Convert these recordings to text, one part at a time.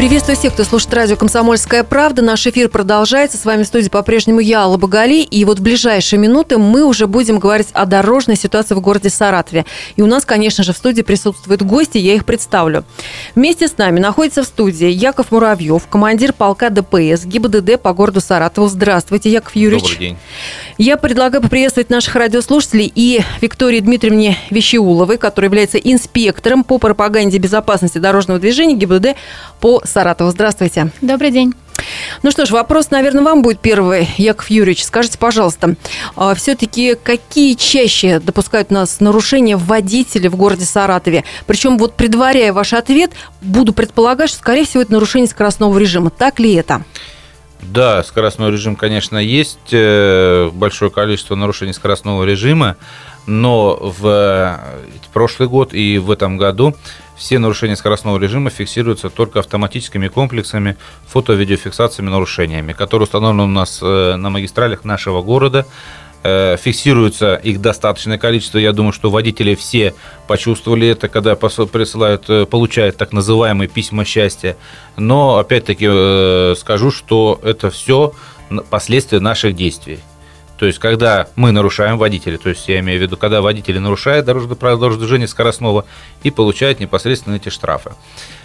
Приветствую всех, кто слушает радио «Комсомольская правда». Наш эфир продолжается. С вами в студии по-прежнему я, Алла Багали. И вот в ближайшие минуты мы уже будем говорить о дорожной ситуации в городе Саратове. И у нас, конечно же, в студии присутствуют гости, я их представлю. Вместе с нами находится в студии Яков Муравьев, командир полка ДПС ГИБДД по городу Саратову. Здравствуйте, Яков Юрьевич. Добрый день. Я предлагаю поприветствовать наших радиослушателей и Виктории Дмитриевне Вещеуловой, которая является инспектором по пропаганде безопасности дорожного движения ГИБДД по Саратову. Здравствуйте. Добрый день. Ну что ж, вопрос, наверное, вам будет первый, Яков Юрьевич. Скажите, пожалуйста, а все-таки какие чаще допускают у нас нарушения водители в городе Саратове? Причем вот предваряя ваш ответ, буду предполагать, что, скорее всего, это нарушение скоростного режима. Так ли это? Да, скоростной режим, конечно, есть э, большое количество нарушений скоростного режима, но в э, прошлый год и в этом году все нарушения скоростного режима фиксируются только автоматическими комплексами фото-видеофиксациями нарушениями, которые установлены у нас э, на магистралях нашего города. Э, фиксируется их достаточное количество. Я думаю, что водители все почувствовали это, когда присылают, э, получают так называемые письма счастья. Но опять-таки скажу, что это все последствия наших действий. То есть, когда мы нарушаем водители, то есть я имею в виду, когда водители нарушают дорожное дорожного движения скоростного и получают непосредственно эти штрафы.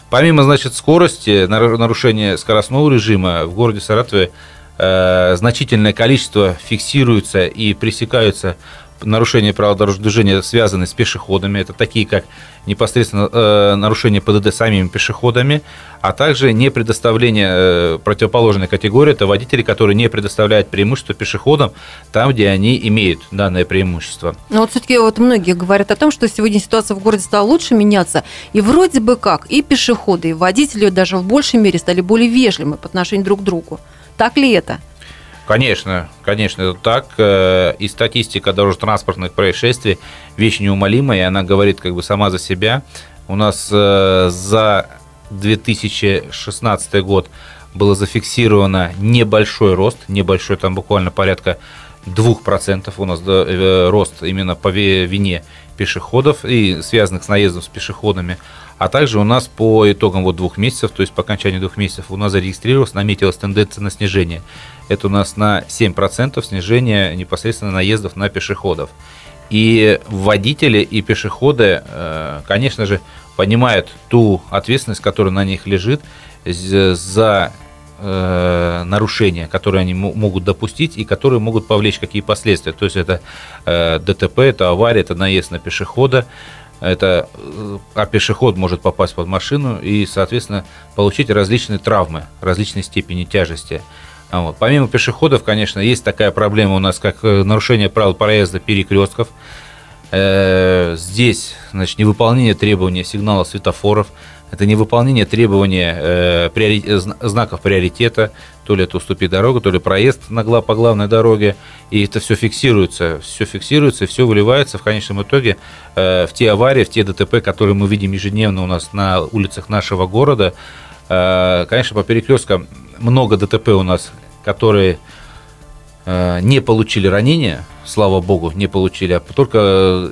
Помимо, значит, скорости, нарушения скоростного режима в городе Саратове э, значительное количество фиксируется и пресекаются нарушения правил дорожного движения, связанные с пешеходами. Это такие, как непосредственно э, нарушение ПДД самими пешеходами, а также не предоставление э, противоположной категории. Это водители, которые не предоставляют преимущество пешеходам там, где они имеют данное преимущество. Но вот все-таки вот многие говорят о том, что сегодня ситуация в городе стала лучше меняться. И вроде бы как и пешеходы, и водители даже в большей мере стали более вежливыми по отношению друг к другу. Так ли это? Конечно, конечно, это так. Э, и статистика дорожно-транспортных происшествий вещь неумолимая, и она говорит как бы сама за себя. У нас э, за 2016 год было зафиксировано небольшой рост, небольшой, там буквально порядка 2% у нас э, рост именно по вине пешеходов и связанных с наездом с пешеходами. А также у нас по итогам вот двух месяцев, то есть по окончании двух месяцев, у нас зарегистрировалась, наметилась тенденция на снижение. Это у нас на 7% снижение непосредственно наездов на пешеходов. И водители и пешеходы, э, конечно же, понимают ту ответственность, которая на них лежит за э, нарушения, которые они могут допустить и которые могут повлечь какие последствия. То есть это э, ДТП, это авария, это наезд на пешехода, это, э, а пешеход может попасть под машину и, соответственно, получить различные травмы, различной степени тяжести. А вот. Помимо пешеходов, конечно, есть такая проблема у нас, как э, нарушение правил проезда перекрестков. Э, здесь, значит, невыполнение требований сигнала светофоров – это невыполнение требований э, приори... знаков приоритета, то ли это уступи дорогу, то ли проезд на по главной дороге, и это все фиксируется, все фиксируется, все выливается в конечном итоге э, в те аварии, в те ДТП, которые мы видим ежедневно у нас на улицах нашего города. Э, конечно, по перекресткам много ДТП у нас, которые э, не получили ранения, слава богу, не получили, а только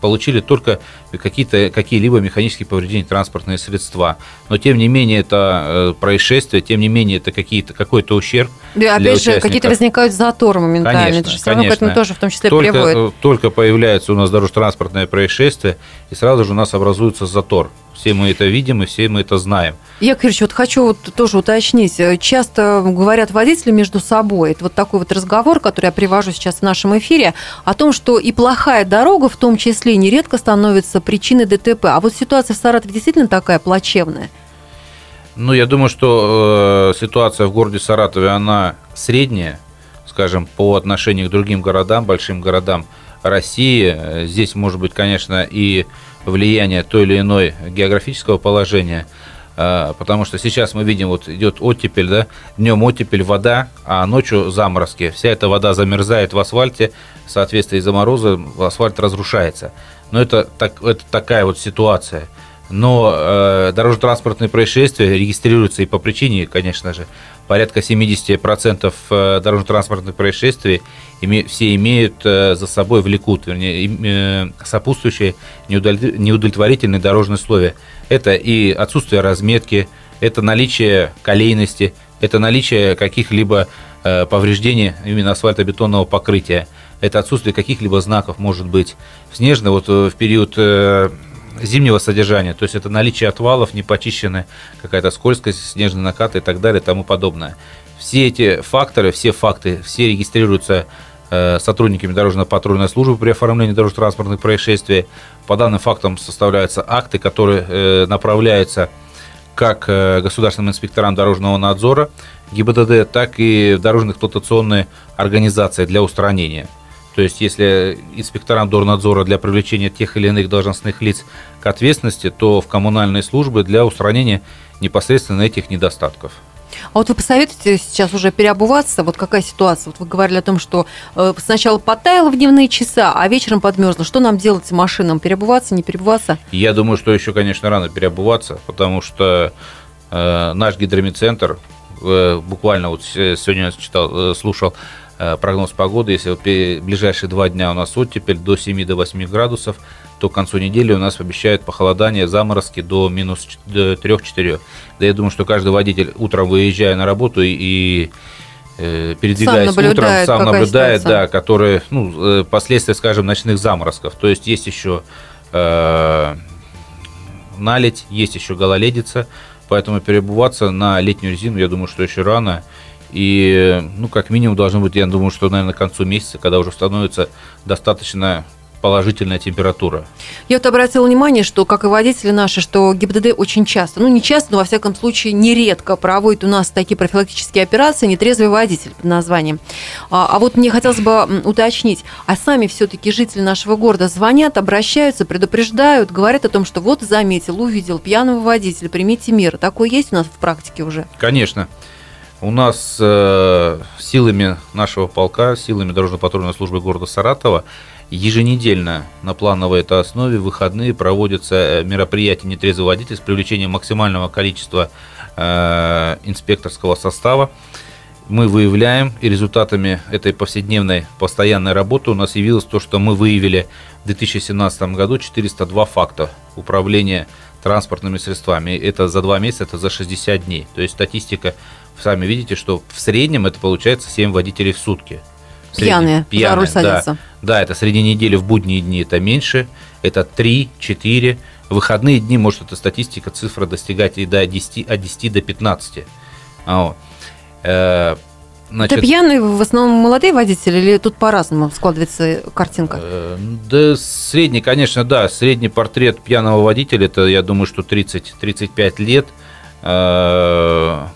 получили только какие-то, какие-либо механические повреждения транспортные средства. Но, тем не менее, это э, происшествие, тем не менее, это какие-то, какой-то ущерб Да, опять же, какие-то возникают заторы моментально. Конечно, это же все равно к этому тоже в том числе только, приводит. Э, только появляется у нас дорожно-транспортное происшествие, и сразу же у нас образуется затор. Все мы это видим и все мы это знаем. Яков Юрьевич, вот хочу вот тоже уточнить. Часто говорят водители между собой, это вот такой вот разговор, который я привожу сейчас в нашем эфире, о том, что и плохая дорога в том числе нередко становится причиной ДТП. А вот ситуация в Саратове действительно такая плачевная? Ну, я думаю, что э, ситуация в городе Саратове, она средняя, скажем, по отношению к другим городам, большим городам России. Здесь может быть, конечно, и влияние той или иной географического положения, э, потому что сейчас мы видим, вот идет оттепель, да, днем оттепель, вода, а ночью заморозки. Вся эта вода замерзает в асфальте, в соответствии с мороза асфальт разрушается. Но это, так, это такая вот ситуация. Но э, дорожно-транспортные происшествия регистрируются и по причине, конечно же, порядка 70% э, дорожно-транспортных происшествий все имеют э, за собой, влекут, вернее, э, сопутствующие неудовлетворительные дорожные условия. Это и отсутствие разметки, это наличие колейности, это наличие каких-либо повреждений именно асфальтобетонного покрытия, это отсутствие каких-либо знаков, может быть, снежно, вот в период зимнего содержания, то есть это наличие отвалов, непочищенная какая-то скользкость, снежные накаты и так далее и тому подобное. Все эти факторы, все факты, все регистрируются э, сотрудниками дорожно-патрульной службы при оформлении дорожно-транспортных происшествий. По данным фактам составляются акты, которые э, направляются как э, государственным инспекторам дорожного надзора ГИБДД, так и в дорожно эксплуатационные организации для устранения. То есть, если инспекторам дорнадзора для привлечения тех или иных должностных лиц к ответственности, то в коммунальные службы для устранения непосредственно этих недостатков. А вот вы посоветуете сейчас уже переобуваться? Вот какая ситуация? Вот вы говорили о том, что э, сначала потаяло в дневные часа, а вечером подмерзло. Что нам делать с машинам? Переобуваться, не переобуваться? Я думаю, что еще, конечно, рано переобуваться, потому что э, наш гидромедцентр, э, буквально вот сегодня я читал, э, слушал, прогноз погоды, если вот ближайшие два дня у нас оттепель до 7 до 8 градусов, то к концу недели у нас обещают похолодание, заморозки до минус 3-4. Да я думаю, что каждый водитель утром выезжая на работу и, и э, передвигаясь сам утром, сам наблюдает, да, которые, ну, э, последствия, скажем, ночных заморозков. То есть есть еще э, наледь, есть еще гололедица, поэтому перебываться на летнюю резину, я думаю, что еще рано. И, ну, как минимум, должно быть, я думаю, что, наверное, к концу месяца, когда уже становится достаточно положительная температура. Я вот обратила внимание, что, как и водители наши, что ГИБДД очень часто, ну не часто, но во всяком случае нередко проводит у нас такие профилактические операции «Нетрезвый водитель» под названием. А, а вот мне хотелось бы уточнить, а сами все-таки жители нашего города звонят, обращаются, предупреждают, говорят о том, что вот заметил, увидел пьяного водителя, примите меры. Такое есть у нас в практике уже? Конечно. У нас э, силами нашего полка, силами дорожно-патрульной службы города Саратова еженедельно на плановой это основе выходные проводятся э, мероприятия «Нетрезвый водитель» с привлечением максимального количества э, инспекторского состава. Мы выявляем, и результатами этой повседневной постоянной работы у нас явилось то, что мы выявили в 2017 году 402 факта управления транспортными средствами. Это за два месяца, это за 60 дней. То есть статистика сами видите, что в среднем это получается 7 водителей в сутки. Пьяные, пьяные, за руль садятся. Да, да, это среди недели в будние дни это меньше, это 3, 4. В выходные дни может эта статистика, цифра достигать и до 10, от 10 до 15. А вот. Э, значит, это пьяные в основном молодые водители или тут по-разному складывается картинка? Э, да, средний, конечно, да. Средний портрет пьяного водителя, это, я думаю, что 30-35 лет. Э,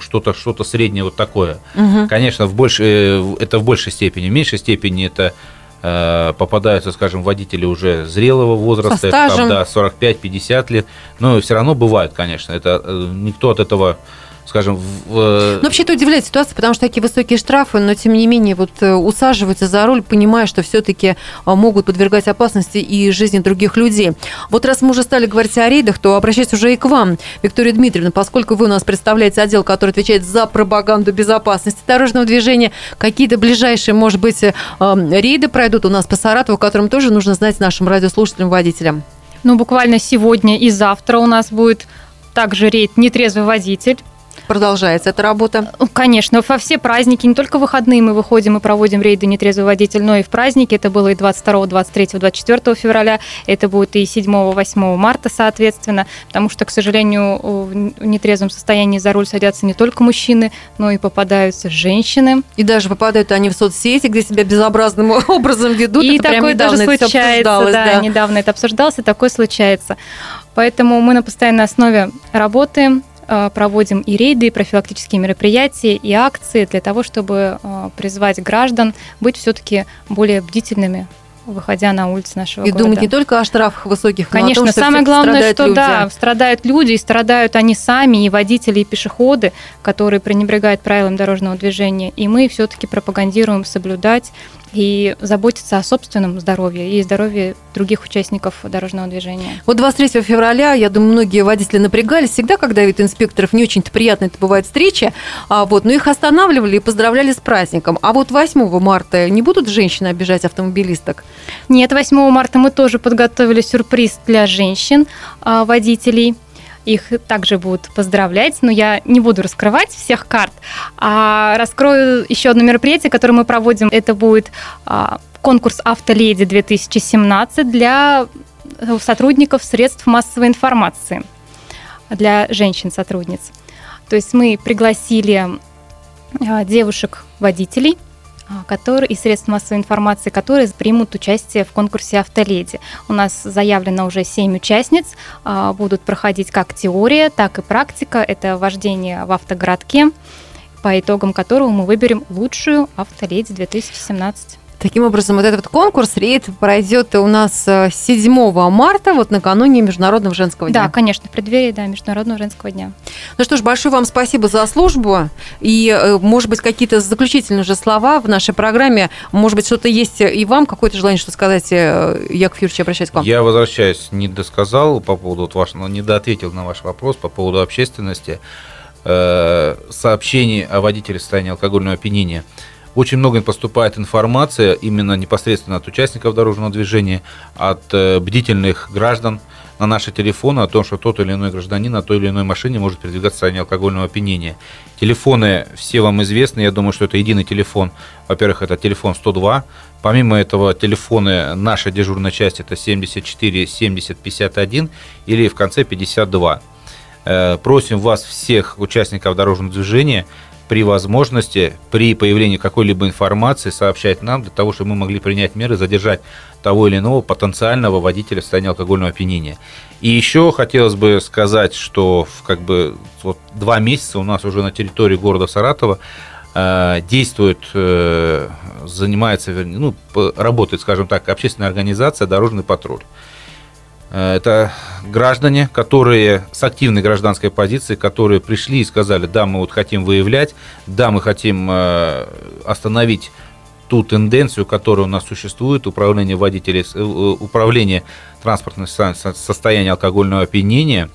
что-то что-то среднее вот такое. Угу. Конечно, в больше, э, это в большей степени. В меньшей степени это э, попадаются, скажем, водители уже зрелого возраста, это, там, да, 45-50 лет, но все равно бывают, конечно. Это э, никто от этого скажем, в... Э, ну, вообще это удивляет ситуация, потому что такие высокие штрафы, но тем не менее вот э, усаживаются за руль, понимая, что все-таки а, могут подвергать опасности и жизни других людей. Вот раз мы уже стали говорить о рейдах, то обращаюсь уже и к вам, Виктория Дмитриевна, поскольку вы у нас представляете отдел, который отвечает за пропаганду безопасности дорожного движения, какие-то ближайшие, может быть, э, рейды пройдут у нас по Саратову, которым тоже нужно знать нашим радиослушателям, водителям? Ну, буквально сегодня и завтра у нас будет также рейд «Нетрезвый водитель» продолжается эта работа? Конечно, во все праздники, не только выходные мы выходим и проводим рейды «Нетрезвый водитель», но и в праздники. Это было и 22, 23, 24 февраля, это будет и 7, 8 марта, соответственно, потому что, к сожалению, в нетрезвом состоянии за руль садятся не только мужчины, но и попадаются женщины. И даже попадают они в соцсети, где себя безобразным образом ведут. И это такое даже случается, да, да, недавно это обсуждалось, и такое случается. Поэтому мы на постоянной основе работаем, проводим и рейды, и профилактические мероприятия, и акции для того, чтобы э, призвать граждан быть все-таки более бдительными выходя на улицы нашего И города. думать не только о штрафах высоких, Конечно, но о том, что самое главное, что люди. да, страдают люди, и страдают они сами, и водители, и пешеходы, которые пренебрегают правилам дорожного движения. И мы все-таки пропагандируем соблюдать и заботиться о собственном здоровье и здоровье других участников дорожного движения. Вот 23 февраля, я думаю, многие водители напрягались. Всегда, когда вид инспекторов, не очень-то приятно это бывает встреча, а вот, но их останавливали и поздравляли с праздником. А вот 8 марта не будут женщины обижать автомобилисток? Нет, 8 марта мы тоже подготовили сюрприз для женщин, а. Их также будут поздравлять, но я не буду раскрывать всех карт, а раскрою еще одно мероприятие, которое мы проводим. Это будет а, конкурс «Автоледи 2017» для э, сотрудников средств массовой информации, для женщин-сотрудниц. То есть мы пригласили а, девушек-водителей, которые и средств массовой информации, которые примут участие в конкурсе «Автоледи». У нас заявлено уже 7 участниц. А, Будут проходить как теория, так и практика. Это вождение в автогородке, по итогам которого мы выберем лучшую «Автоледи 2017». Таким образом, вот этот вот конкурс, рейд пройдет у нас э, 7 марта, вот накануне Международного женского дня. Да, конечно, в преддверии да, Международного женского дня. Ну что ж, большое вам спасибо за службу. И, э, может быть, какие-то заключительные же слова в нашей программе. Может быть, что-то есть и вам, какое-то желание что сказать, э, Яков Юрьевич, обращаюсь к вам. Я возвращаюсь, не досказал по поводу вот вашего, не доответил на ваш вопрос по поводу общественности, э, сообщений о водителе в состоянии алкогольного опьянения. Очень много поступает информация именно непосредственно от участников дорожного движения, от э, бдительных граждан на наши телефоны о том, что тот или иной гражданин на той или иной машине может передвигаться в состоянии алкогольного опьянения. Телефоны все вам известны, я думаю, что это единый телефон. Во-первых, это телефон 102. Помимо этого, телефоны нашей дежурной части это 74 70 51 или в конце 52. Э, Просим вас всех участников дорожного движения при возможности, при появлении какой-либо информации сообщать нам, для того, чтобы мы могли принять меры, задержать того или иного потенциального водителя в состоянии алкогольного опьянения. И еще хотелось бы сказать, что в, как бы вот два месяца у нас уже на территории города Саратова э, действует, э, занимается, ну, работает, скажем так, общественная организация «Дорожный патруль». Э, Это граждане, которые с активной гражданской позицией, которые пришли и сказали, да, мы вот хотим выявлять, да, мы хотим э, остановить ту тенденцию, которая у нас существует, управление водителей, э, управление транспортным со- со- состоянием алкогольного опьянения.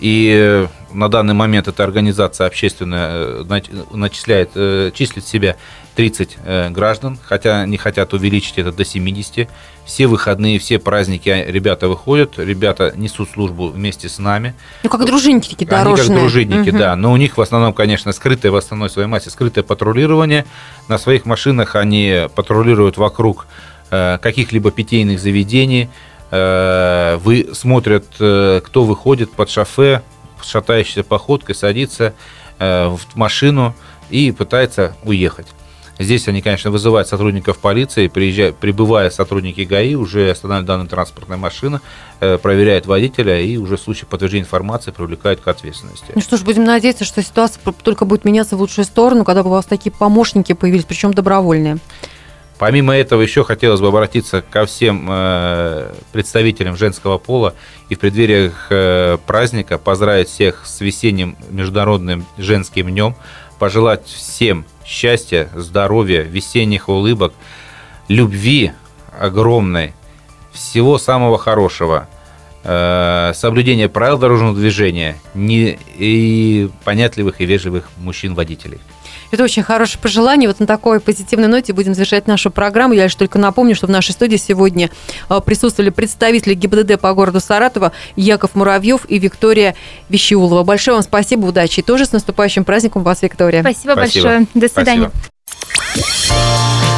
И на данный момент эта организация общественная нач- начисляет, числит себя 30 э, граждан, хотя не хотят увеличить это до 70. Все выходные, все праздники а, ребята выходят, ребята несут службу вместе с нами. Ну, как дружинники такие Они дорожные. как дружинники, Мгм. да. Но у них в основном, конечно, скрытое в основной своей массе, скрытое патрулирование. На своих машинах они патрулируют вокруг э, каких-либо питейных заведений. Э, вы смотрят, э, кто выходит под шофе, шатающейся походкой, садится э, в машину и пытается уехать. Здесь они, конечно, вызывают сотрудников полиции, приезжают, прибывая сотрудники ГАИ, уже останавливают данная транспортная машина, э, проверяют водителя и уже в случае подтверждения информации привлекают к ответственности. Ну что ж, будем надеяться, что ситуация только будет меняться в лучшую сторону, когда бы у вас такие помощники появились, причем добровольные. Помимо этого, еще хотелось бы обратиться ко всем э, представителям женского пола и в преддвериях э, праздника поздравить всех с весенним международным женским днем, пожелать всем счастья, здоровья, весенних улыбок, любви огромной, всего самого хорошего, э, соблюдения правил дорожного движения не, и понятливых и вежливых мужчин-водителей. Это очень хорошее пожелание. Вот на такой позитивной ноте будем завершать нашу программу. Я лишь только напомню, что в нашей студии сегодня э, присутствовали представители ГИБДД по городу Саратова Яков Муравьев и Виктория Вещеулова. Большое вам спасибо, удачи. И тоже с наступающим праздником вас, Виктория. Спасибо, Спасибо. большое. До свидания. Спасибо.